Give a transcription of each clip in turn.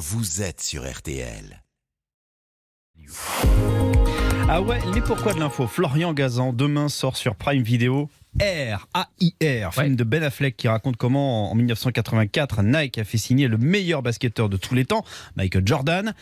vous êtes sur RTL. Ah ouais, les pourquoi de l'info? Florian Gazan, demain sort sur Prime Video. R, A-I-R, film Ouais. de Ben Affleck qui raconte comment en 1984 Nike a fait signer le meilleur basketteur de tous les temps, Michael Jordan.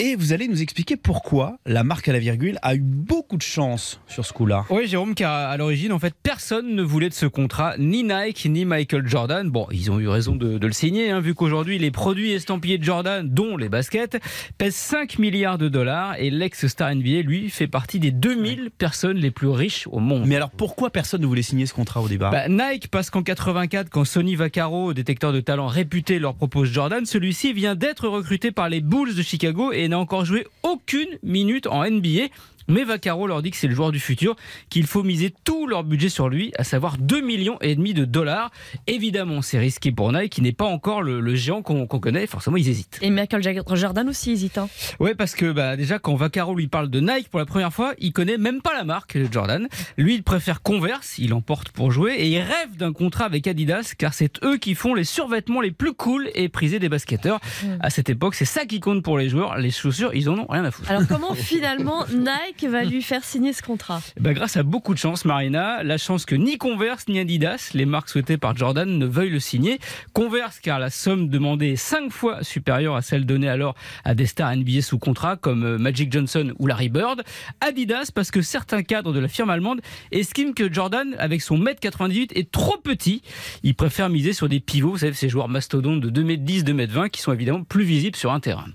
Et vous allez nous expliquer pourquoi la marque à la virgule a eu beaucoup de chance sur ce coup-là. Oui, Jérôme, car à l'origine, en fait, personne ne voulait de ce contrat, ni Nike, ni Michael Jordan. Bon, ils ont eu raison de, de le signer, hein, vu qu'aujourd'hui, les produits estampillés de Jordan, dont les baskets, pèsent 5 milliards de dollars et l'ex-star NBA, lui, fait partie des 2000 personnes les plus riches au monde. Mais alors pourquoi personne ne voulait signer ce contrat au départ? Bah, Nike, parce qu'en 84, quand Sony Vaccaro, détecteur de talent réputé, leur propose Jordan, celui-ci vient d'être recruté par les Bulls de Chicago et n'a encore joué aucune minute en NBA. Mais Vaccaro leur dit que c'est le joueur du futur, qu'il faut miser tout leur budget sur lui, à savoir 2 millions et demi de dollars. Évidemment, c'est risqué pour Nike, qui n'est pas encore le, le géant qu'on connaît. Forcément, ils hésitent. Et Michael Jordan aussi hésitant. Ouais, parce que bah, déjà, quand Vaccaro lui parle de Nike pour la première fois, il connaît même pas la marque Jordan. Lui, il préfère Converse, il emporte pour jouer et il rêve d'un contrat avec Adidas car c'est eux qui font les survêtements les plus cool et prisés des basketteurs. À cette époque, c'est ça qui compte pour les joueurs. Les chaussures, ils en ont rien à foutre. Alors comment finalement Nike va lui faire signer ce contrat? Bah, grâce à beaucoup de chance, Marina, la chance que ni Converse ni Adidas, les marques souhaitées par Jordan, ne veuillent le signer. Converse, car la somme demandée est 5 fois supérieure à celle donnée alors à des stars NBA sous contrat comme euh, Magic Johnson ou Larry Bird. Adidas, parce que certains cadres de la firme allemande estiment que Jordan, avec son mètre 98, est trop petit. Ils préfèrent miser sur des pivots, vous savez, ces joueurs mastodontes de 2m10, 2m20 qui sont évidemment plus visibles sur un terrain.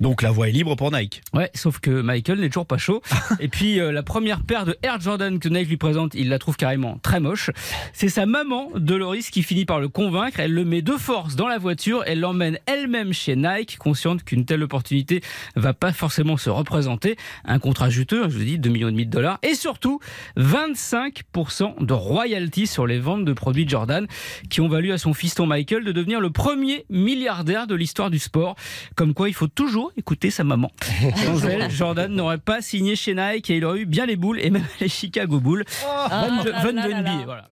Donc la voie est libre pour Nike. Ouais, sauf que Michael n'est toujours pas chaud. Et puis euh, la première paire de Air Jordan que Nike lui présente, il la trouve carrément très moche. C'est sa maman, Dolores, qui finit par le convaincre. Elle le met de force dans la voiture. Elle l'emmène elle-même chez Nike, consciente qu'une telle opportunité va pas forcément se représenter. Un contrat juteux, je vous dis, 2 millions et demi de dollars. Et surtout, 25% de royalties sur les ventes de produits Jordan qui ont valu à son fiston Michael de devenir le premier milliardaire de l'histoire du sport. Comme quoi, il faut toujours écouter sa maman. Sans elle, Jordan n'aurait pas signé chez Nike et il aurait eu bien les boules et même les Chicago Bulls. Ah là là là NBA, là. voilà.